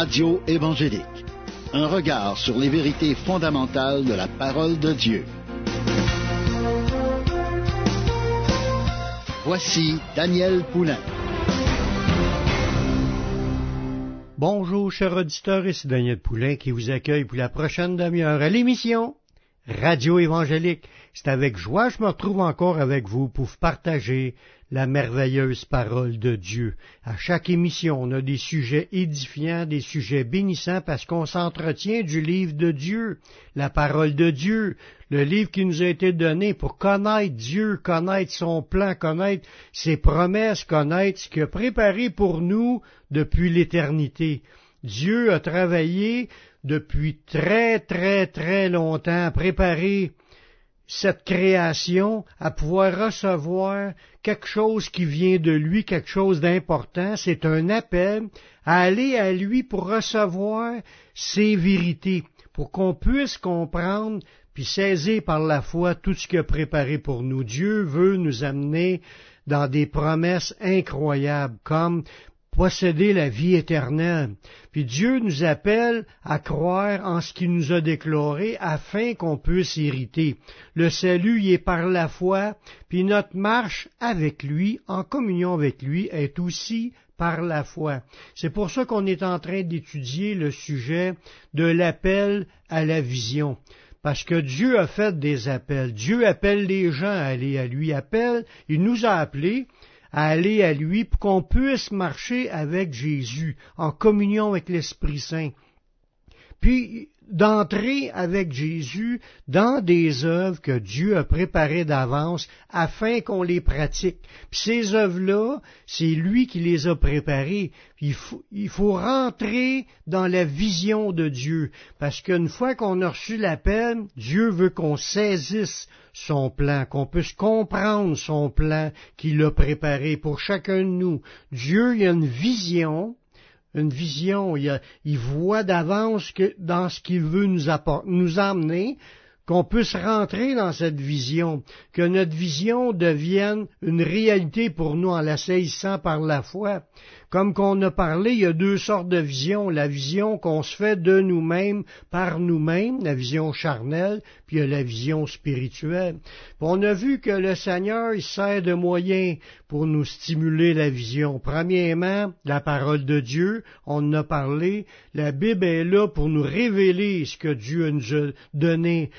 Radio évangélique. Un regard sur les vérités fondamentales de la parole de Dieu. Voici Daniel Poulain. Bonjour, chers auditeurs, ici Daniel Poulain qui vous accueille pour la prochaine demi-heure à l'émission Radio évangélique. C'est avec joie que je me retrouve encore avec vous pour partager la merveilleuse parole de Dieu. À chaque émission, on a des sujets édifiants, des sujets bénissants parce qu'on s'entretient du livre de Dieu, la parole de Dieu, le livre qui nous a été donné pour connaître Dieu, connaître son plan, connaître ses promesses, connaître ce qu'il a préparé pour nous depuis l'éternité. Dieu a travaillé depuis très très très longtemps à préparer cette création à pouvoir recevoir quelque chose qui vient de lui, quelque chose d'important. C'est un appel à aller à lui pour recevoir ses vérités, pour qu'on puisse comprendre puis saisir par la foi tout ce qu'il a préparé pour nous. Dieu veut nous amener dans des promesses incroyables, comme posséder la vie éternelle. Puis Dieu nous appelle à croire en ce qu'il nous a déclaré afin qu'on puisse hériter. Le salut est par la foi, puis notre marche avec lui, en communion avec lui, est aussi par la foi. C'est pour ça qu'on est en train d'étudier le sujet de l'appel à la vision. Parce que Dieu a fait des appels. Dieu appelle les gens à aller à lui. Appelle, il nous a appelés, à aller à lui pour qu'on puisse marcher avec Jésus en communion avec l'Esprit Saint. Puis d'entrer avec Jésus dans des œuvres que Dieu a préparées d'avance afin qu'on les pratique. Puis ces œuvres-là, c'est lui qui les a préparées. Il faut, il faut rentrer dans la vision de Dieu, parce qu'une fois qu'on a reçu l'appel, Dieu veut qu'on saisisse son plan, qu'on puisse comprendre son plan qu'il a préparé pour chacun de nous. Dieu, il a une vision, une vision, il, voit d'avance dans ce qu'il veut nous, apporter, qu'on puisse rentrer dans cette vision, que notre vision devienne une réalité pour nous en la saisissant par la foi. Comme qu'on a parlé, il y a deux sortes de visions. La vision qu'on se fait de nous-mêmes par nous-mêmes, la vision charnelle, puis y a la vision spirituelle. on a vu que le Seigneur, il sert de moyen pour nous stimuler la vision. Premièrement, la parole de Dieu, on en a parlé. La Bible est là pour nous révéler ce que Dieu nous a donné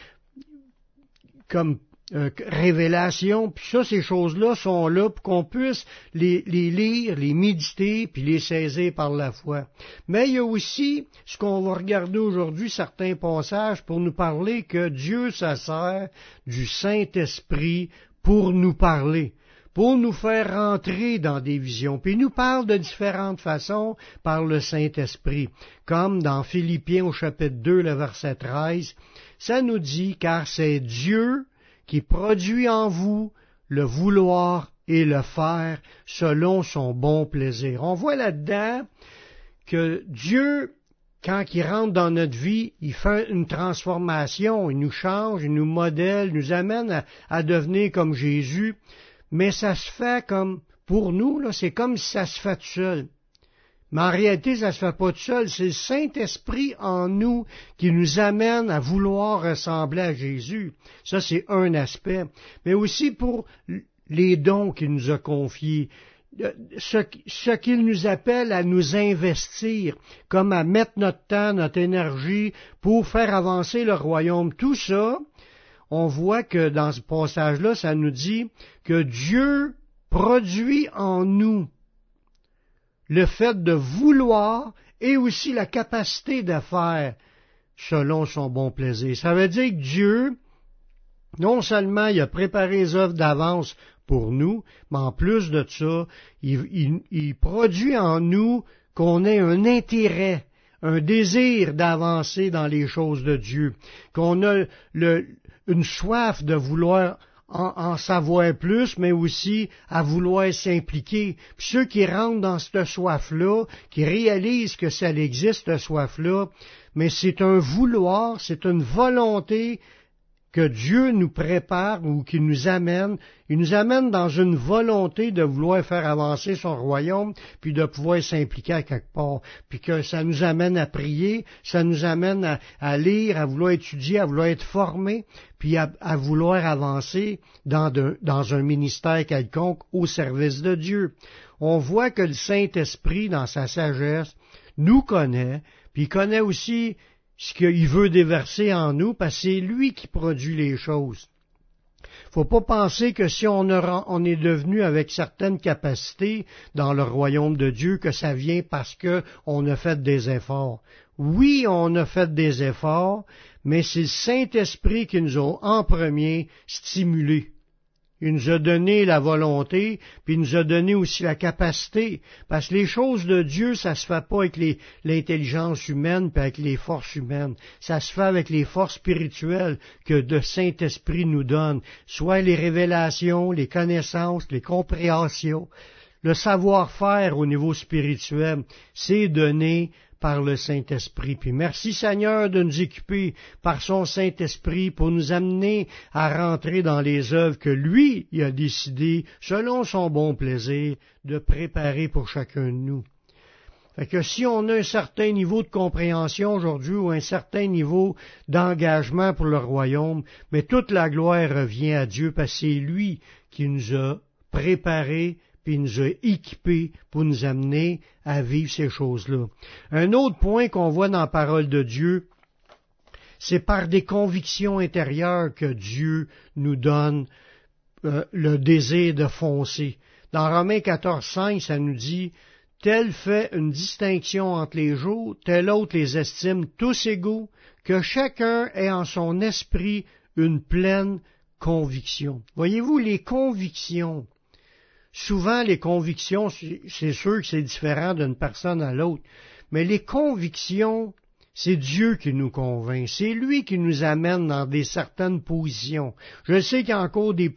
comme euh, révélation, puis ça, ces choses-là sont là pour qu'on puisse les, les, lire, les méditer, puis les saisir par la foi. Mais il y a aussi ce qu'on va regarder aujourd'hui, certains passages, pour nous parler que Dieu se sert du Saint-Esprit pour nous parler pour nous faire rentrer dans des visions. Puis il nous parle de différentes façons par le Saint-Esprit, comme dans Philippiens au chapitre 2, le verset 13, ça nous dit, car c'est Dieu qui produit en vous le vouloir et le faire selon son bon plaisir. On voit là-dedans que Dieu, quand il rentre dans notre vie, il fait une transformation, il nous change, il nous modèle, nous amène à, devenir comme Jésus, mais ça se fait comme, pour nous, c'est comme si ça se fait seul. Mais en réalité, ça se fait pas tout seul. C'est le Saint-Esprit en nous qui nous amène à vouloir ressembler à Jésus. Ça, c'est un aspect. Mais aussi pour les dons qu'il nous a confiés. Euh, ce, ce qu'il nous appelle à nous investir, comme à mettre notre temps, notre énergie pour faire avancer le royaume. Tout ça, on voit que dans ce passage-là, ça nous dit que Dieu produit en nous le fait de vouloir et aussi la capacité de faire selon son bon plaisir. Ça veut dire que Dieu, non seulement il a préparé les œuvres d'avance pour nous, mais en plus de ça, il, produit en nous qu'on ait un intérêt, un désir d'avancer dans les choses de Dieu, qu'on a une soif de vouloir en, savoir plus, mais aussi à vouloir s'impliquer. ceux qui rentrent dans cette soif-là, qui réalisent que ça existe, cette soif-là, mais c'est un vouloir, c'est une volonté que Dieu nous prépare ou qu'il nous amène, il nous amène dans une volonté de vouloir faire avancer son royaume, puis de pouvoir s'impliquer à quelque part, puis que ça nous amène à prier, ça nous amène à, lire, à vouloir étudier, à vouloir être formé, puis à, vouloir avancer dans, dans un ministère quelconque au service de Dieu. On voit que le Saint-Esprit, dans sa sagesse, nous connaît, puis il connaît aussi ce qu'il veut déverser en nous, parce que c'est lui qui produit les choses. Faut pas penser que si on, est devenu avec certaines capacités dans le royaume de Dieu, que ça vient parce qu'on a fait des efforts. Oui, on a fait des efforts, mais c'est le Saint-Esprit qui nous a en premier stimulés. Il nous a donné la volonté, puis il nous a donné aussi la capacité, parce que les choses de Dieu, ça se fait pas avec l'intelligence humaine, puis avec les forces humaines. Ça se fait avec les forces spirituelles que le Saint-Esprit nous donne, soit les révélations, les connaissances, les compréhensions. Le savoir-faire au niveau spirituel, c'est donné par le Saint-Esprit. Puis merci Seigneur de nous équiper par son Saint-Esprit pour nous amener à rentrer dans les œuvres que lui a décidé, selon son bon plaisir, de préparer pour chacun de nous. Fait que si on a un certain niveau de compréhension aujourd'hui ou un certain niveau d'engagement pour le royaume, mais toute la gloire revient à Dieu parce que c'est lui qui nous a préparés il nous a équipés pour nous amener à vivre ces choses-là. Un autre point qu'on voit dans la parole de Dieu, c'est par des convictions intérieures que Dieu nous donne euh, le désir de foncer. Dans Romains 14, 5, ça nous dit Tel fait une distinction entre les jours, tel autre les estime tous égaux, que chacun ait en son esprit une pleine conviction. Voyez-vous, les convictions, Souvent, les convictions, c'est sûr que c'est différent d'une personne à l'autre, mais les convictions, c'est Dieu qui nous convainc, c'est lui qui nous amène dans des certaines positions. Je sais qu'il y a encore des,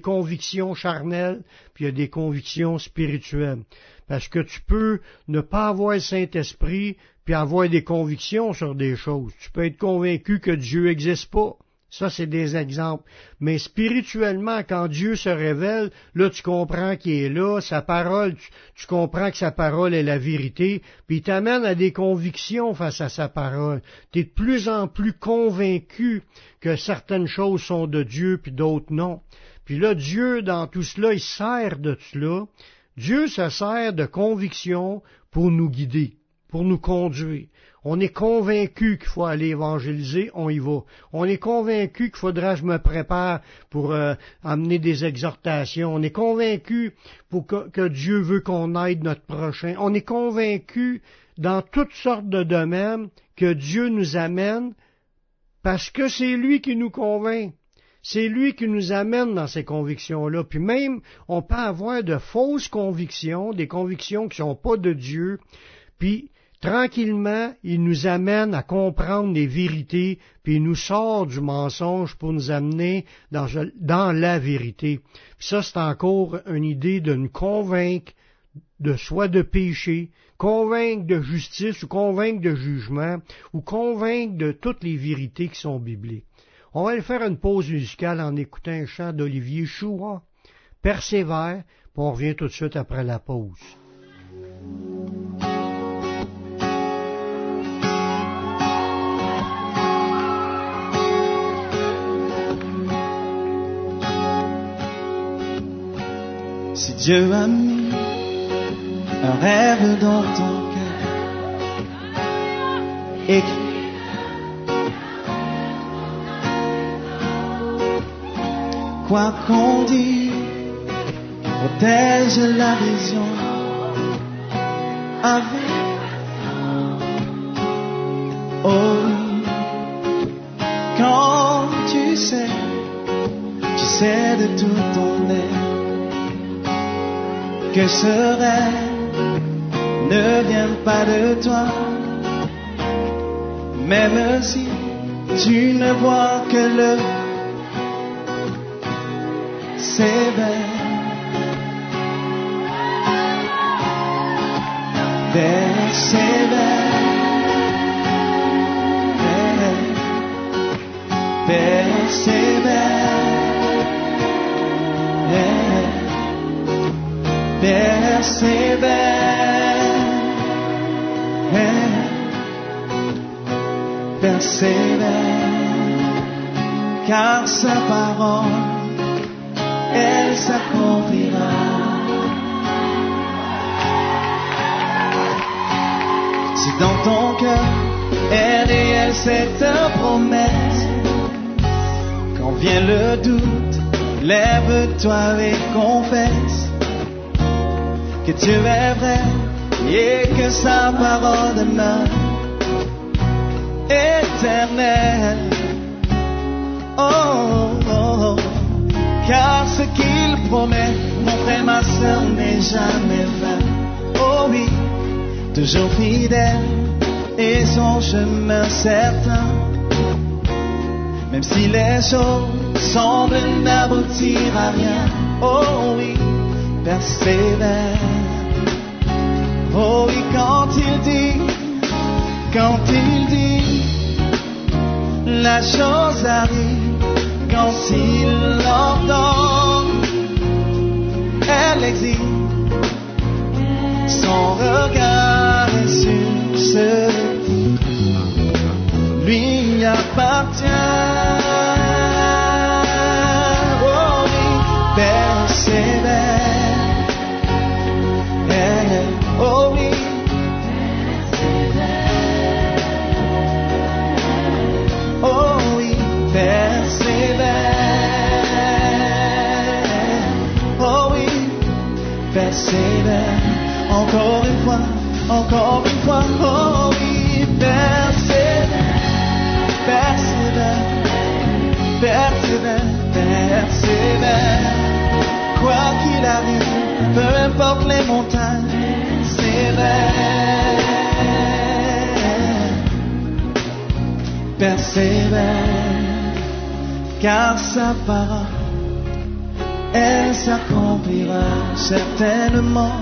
convictions charnelles, puis il y a des convictions spirituelles. Parce que tu peux ne pas avoir le Saint-Esprit, puis avoir des convictions sur des choses. Tu peux être convaincu que Dieu n'existe pas. Ça, c'est des exemples. Mais spirituellement, quand Dieu se révèle, là, tu comprends qu'il est là, sa parole, tu, comprends que sa parole est la vérité, puis il t'amène à des convictions face à sa parole. Tu es de plus en plus convaincu que certaines choses sont de Dieu, puis d'autres non. Puis là, Dieu, dans tout cela, il sert de cela. Dieu se sert de convictions pour nous guider, pour nous conduire. On est convaincu qu'il faut aller évangéliser, on y va. On est convaincu qu'il faudra que je me prépare pour euh, amener des exhortations. On est convaincu pour que, Dieu veut qu'on aide notre prochain. On est convaincu dans toutes sortes de domaines que Dieu nous amène parce que c'est lui qui nous convainc. C'est lui qui nous amène dans ces convictions-là. Puis même, on peut avoir de fausses convictions, des convictions qui sont pas de Dieu. Puis Tranquillement, il nous amène à comprendre les vérités, puis il nous sort du mensonge pour nous amener dans, la vérité. ça, c'est encore une idée de nous convaincre de soi de péché, convaincre de justice ou convaincre de jugement, ou convaincre de toutes les vérités qui sont bibliques. On va aller faire une pause musicale en écoutant un chant d'Olivier Choua. Persévère, puis on revient tout de suite après la pause. Dieu a mis un rêve dans ton cœur, écris. Quoi qu'on dise, protège la vision avec oh quand tu sais, tu sais de tout ton que ce rêve ne vient pas de toi, même si tu ne vois que le sévère. Persévère, car sa parole, elle s'accomplira. Si dans ton cœur est réelle cette promesse, quand vient le doute, lève-toi et confesse que tu es vrai et que sa parole demeure éternelle. Oh, oh, oh, car ce qu'il promet, mon frère, ma soeur, n'est jamais vain. Oh oui, toujours fidèle et son chemin certain. Même si les choses semblent n'aboutir à rien, oh oui, persévère. Oh oui, quand il dit, quand il dit, la chose arrive, quand il l'ordonne, elle existe, son regard est sur ce qui lui appartient. Car sa parole, elle s'accomplira certainement.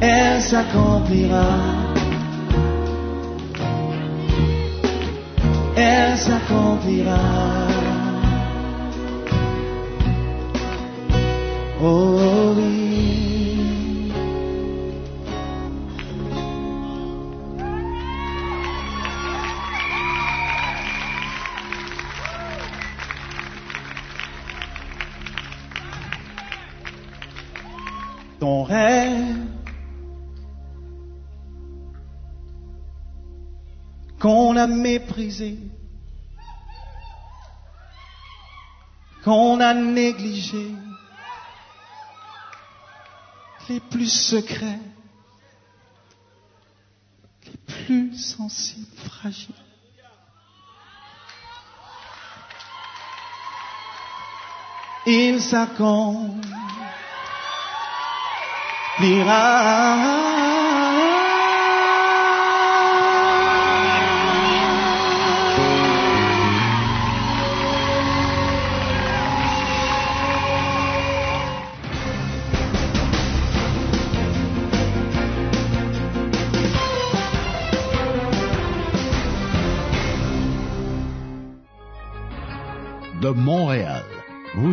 Elle s'accomplira. Elle s'accomplira. A méprisé, qu'on a négligé, les plus secrets, les plus sensibles, fragiles. Il s'accomplira.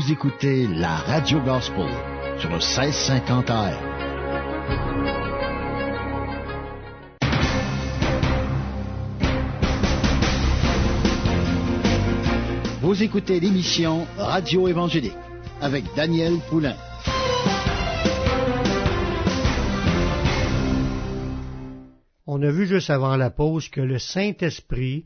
Vous écoutez la Radio Gospel sur le 1650 AM. Vous écoutez l'émission Radio Évangélique avec Daniel Poulain. On a vu juste avant la pause que le Saint-Esprit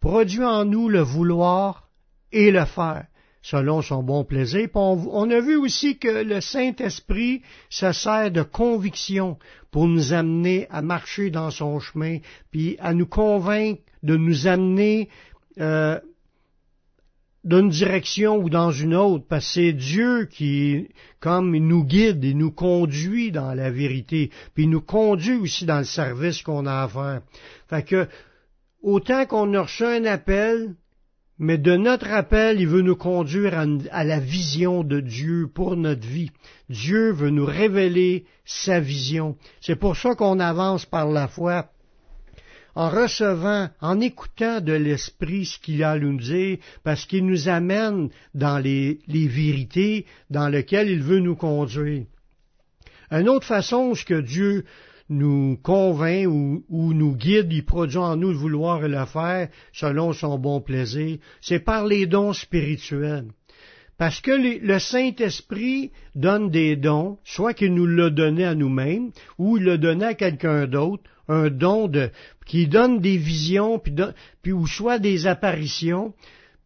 produit en nous le vouloir et le faire, selon son bon plaisir. On a vu aussi que le Saint-Esprit se sert de conviction pour nous amener à marcher dans son chemin, puis à nous convaincre de nous amener euh, d'une direction ou dans une autre, parce que c'est Dieu qui, comme il nous guide et nous conduit dans la vérité, puis il nous conduit aussi dans le service qu'on a à faire. Fait que, autant qu'on a reçu un appel, mais de notre appel, il veut nous conduire à, la vision de Dieu pour notre vie. Dieu veut nous révéler sa vision. C'est pour ça qu'on avance par la foi en recevant, en écoutant de l'Esprit ce qu'il a à nous dire, parce qu'il nous amène dans les, les vérités dans lesquelles il veut nous conduire. Une autre façon, ce que Dieu nous convainc ou, nous guide, il produit en nous le vouloir et le faire selon son bon plaisir, c'est par les dons spirituels. Parce que le Saint-Esprit donne des dons, soit qu'il nous l'a donné à nous-mêmes, ou il l'a donné à quelqu'un d'autre, un don de, qui donne des visions, puis, puis ou soit des apparitions,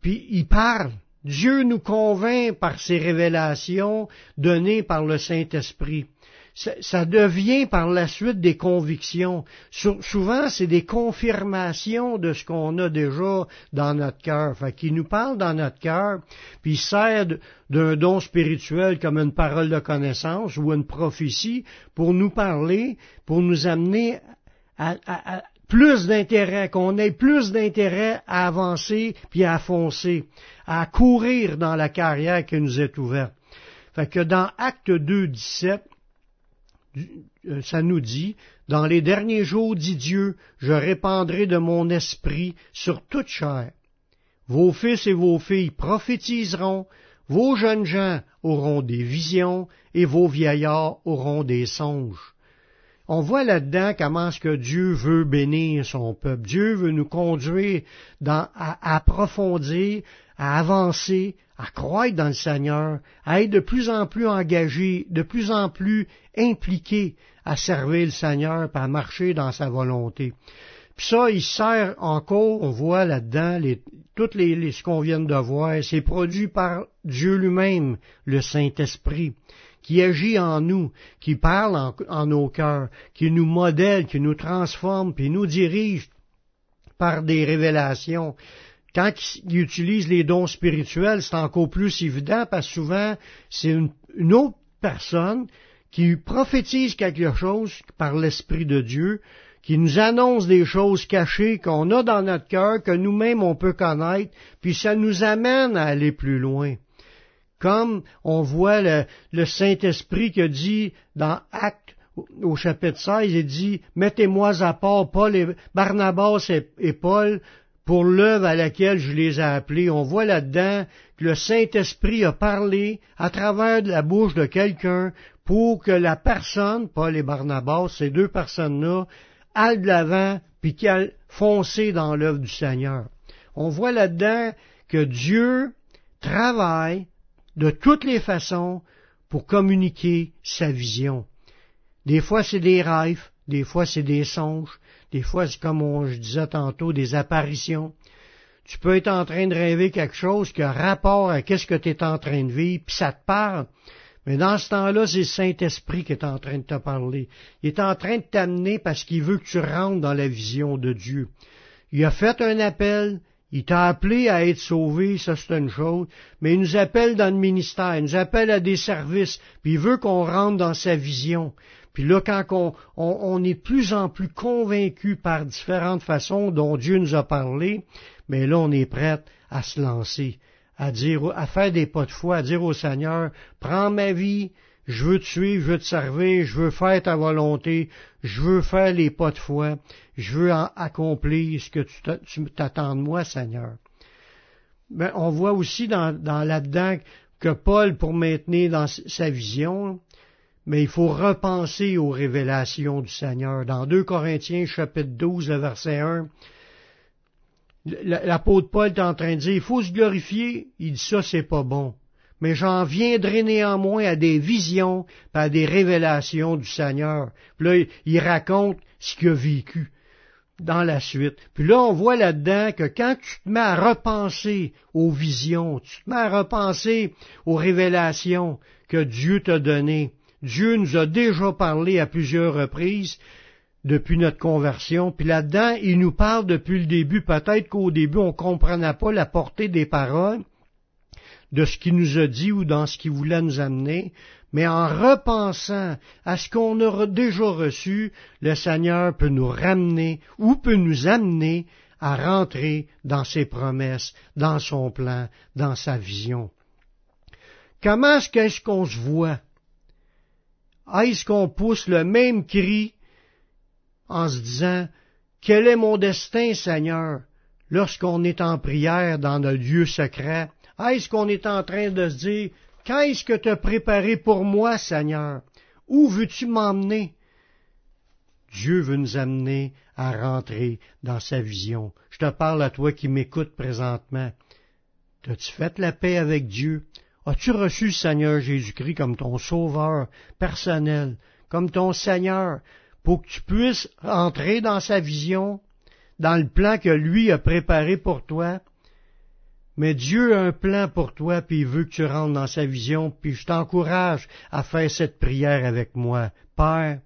puis il parle. Dieu nous convainc par ses révélations données par le Saint-Esprit ça, devient par la suite des convictions. souvent, c'est des confirmations de ce qu'on a déjà dans notre cœur. Fait qu'il nous parle dans notre cœur, puis sert d'un don spirituel comme une parole de connaissance ou une prophétie pour nous parler, pour nous amener à, plus d'intérêt, qu'on ait plus d'intérêt à avancer puis à foncer, à courir dans la carrière qui nous est ouverte. Fait que dans Acte 2, 17, euh, ça nous dit, dans les derniers jours, dit Dieu, je répandrai de mon esprit sur toute chair. Vos fils et vos filles prophétiseront, vos jeunes gens auront des visions, et vos vieillards auront des songes. On voit là-dedans comment est-ce que Dieu veut bénir son peuple. Dieu veut nous conduire à approfondir, à avancer, à croire dans le Seigneur, à être de plus en plus engagé, de plus en plus impliqué à servir le Seigneur, à marcher dans sa volonté. Puis ça, il sert encore, on voit là-dedans, les, toutes les, ce qu'on vient de voir, c'est produit par Dieu lui-même, le Saint-Esprit, qui agit en nous, qui parle en, en nos cœurs, qui nous modèle, qui nous transforme, puis nous dirige par des révélations. Quand il utilise les dons spirituels, c'est encore plus évident parce souvent, c'est une, autre personne qui prophétise quelque chose par l'Esprit de Dieu, qui nous annonce des choses cachées qu'on a dans notre cœur, que nous-mêmes on peut connaître, puis ça nous amène à aller plus loin. Comme on voit le, Saint-Esprit qui dit dans Actes au chapitre 16, il dit, mettez-moi à part Paul et Barnabas et Paul pour l'œuvre à laquelle je les ai appelés. On voit là-dedans que le Saint-Esprit a parlé à travers la bouche de quelqu'un pour que la personne, Paul et Barnabas, ces deux personnes-là, aillent de l'avant puis qu'elles foncent dans l'œuvre du Seigneur. On voit là-dedans que Dieu travaille de toutes les façons pour communiquer sa vision. Des fois, c'est des rêves, des fois, c'est des songes, des fois, c'est comme je disais tantôt, des apparitions. Tu peux être en train de rêver quelque chose qui a rapport à qu'est-ce que tu es en train de vivre, puis ça te parle. Mais dans ce temps-là, c'est le Saint-Esprit qui est en train de te parler. Il est en train de t'amener parce qu'il veut que tu rentres dans la vision de Dieu. Il a fait un appel, il t'a appelé à être sauvé, ça c'est une chose, mais il nous appelle dans le ministère, il nous appelle à des services, puis il veut qu'on rentre dans sa vision. Puis là, quand on, est de plus en plus convaincu par différentes façons dont Dieu nous a parlé, mais là, on est prêt à se lancer, à dire, à faire des pas de foi, à dire au Seigneur, prends ma vie, je veux te suivre, je veux te servir, je veux faire ta volonté, je veux faire les pas de foi, je veux accomplir ce que tu t'attends de moi, Seigneur. Mais on voit aussi dans, dans là-dedans que Paul, pour maintenir dans sa vision, mais il faut repenser aux révélations du Seigneur. Dans 2 Corinthiens chapitre 12, le verset 1, l'apôtre Paul est en train de dire, il faut se glorifier, il dit ça, c'est pas bon. Mais j'en viendrai néanmoins à des visions, à des révélations du Seigneur. Puis là, il raconte ce qu'il a vécu dans la suite. Puis là, on voit là-dedans que quand tu te mets à repenser aux visions, tu te mets à repenser aux révélations que Dieu t'a données, Dieu nous a déjà parlé à plusieurs reprises depuis notre conversion, puis là-dedans, il nous parle depuis le début. Peut-être qu'au début, on ne comprenait pas la portée des paroles, de ce qu'il nous a dit ou dans ce qu'il voulait nous amener, mais en repensant à ce qu'on a déjà reçu, le Seigneur peut nous ramener ou peut nous amener à rentrer dans ses promesses, dans son plan, dans sa vision. Comment est-ce qu'on se voit? Est-ce qu'on pousse le même cri en se disant Quel est mon destin, Seigneur, lorsqu'on est en prière dans le lieu secret? Est-ce qu'on est en train de se dire, qu'est-ce que tu as préparé pour moi, Seigneur? Où veux-tu m'emmener? Dieu veut nous amener à rentrer dans sa vision. Je te parle à toi qui m'écoutes présentement. As-tu fait la paix avec Dieu? As-tu reçu le Seigneur Jésus-Christ comme ton sauveur personnel, comme ton Seigneur, pour que tu puisses entrer dans sa vision, dans le plan que lui a préparé pour toi? Mais Dieu a un plan pour toi, puis il veut que tu rentres dans sa vision, puis je t'encourage à faire cette prière avec moi. Père,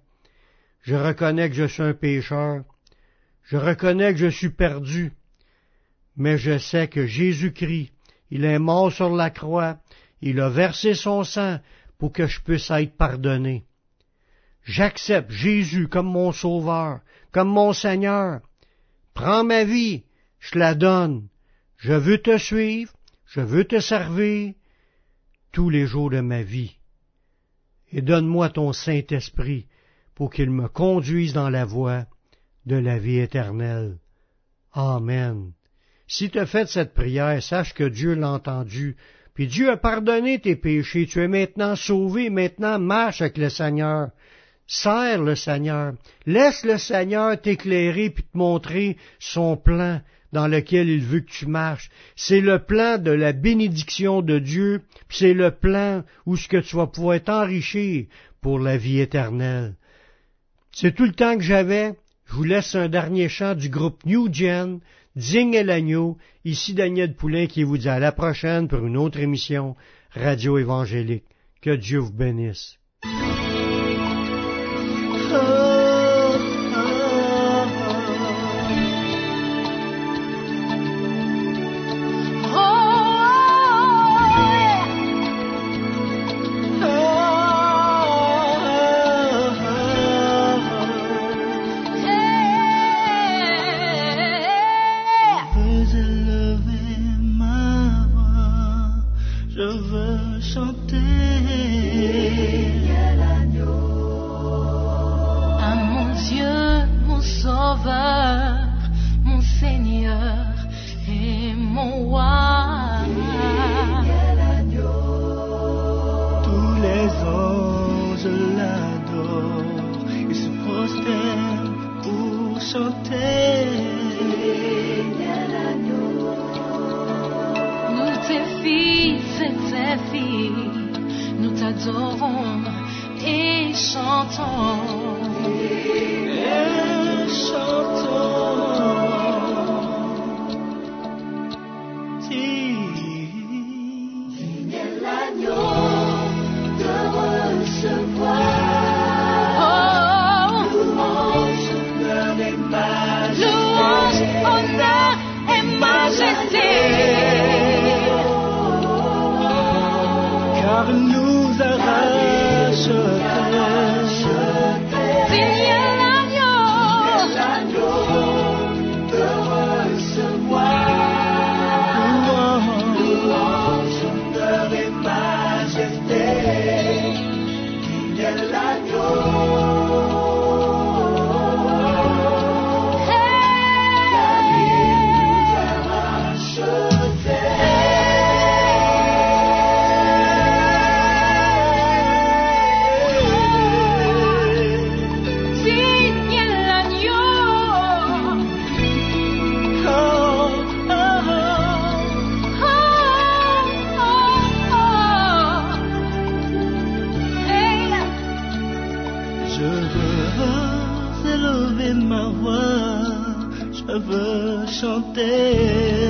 je reconnais que je suis un pécheur, je reconnais que je suis perdu, mais je sais que Jésus-Christ, il est mort sur la croix, il a versé son sang pour que je puisse être pardonné. J'accepte Jésus comme mon sauveur, comme mon Seigneur. Prends ma vie, je la donne. Je veux te suivre, je veux te servir tous les jours de ma vie. Et donne-moi ton Saint-Esprit pour qu'il me conduise dans la voie de la vie éternelle. Amen. Si tu as cette prière, sache que Dieu l'a entendu, puis Dieu a pardonné tes péchés, tu es maintenant sauvé, maintenant marche avec le Seigneur. Serre le Seigneur. Laisse le Seigneur t'éclairer puis te montrer son plan dans lequel il veut que tu marches. C'est le plan de la bénédiction de Dieu, c'est le plan où ce que tu vas pouvoir t'enrichir pour la vie éternelle. C'est tout le temps que j'avais. Je vous laisse un dernier chant du groupe New Gen. Digne l'agneau, ici Daniel Poulain qui vous dit à la prochaine pour une autre émission Radio Évangélique. Que Dieu vous bénisse. t'adorons et chantons. Et chantons. Ti. l'agneau de recevoir. Louange, majesté. Car nous ma voix, je veux chanter.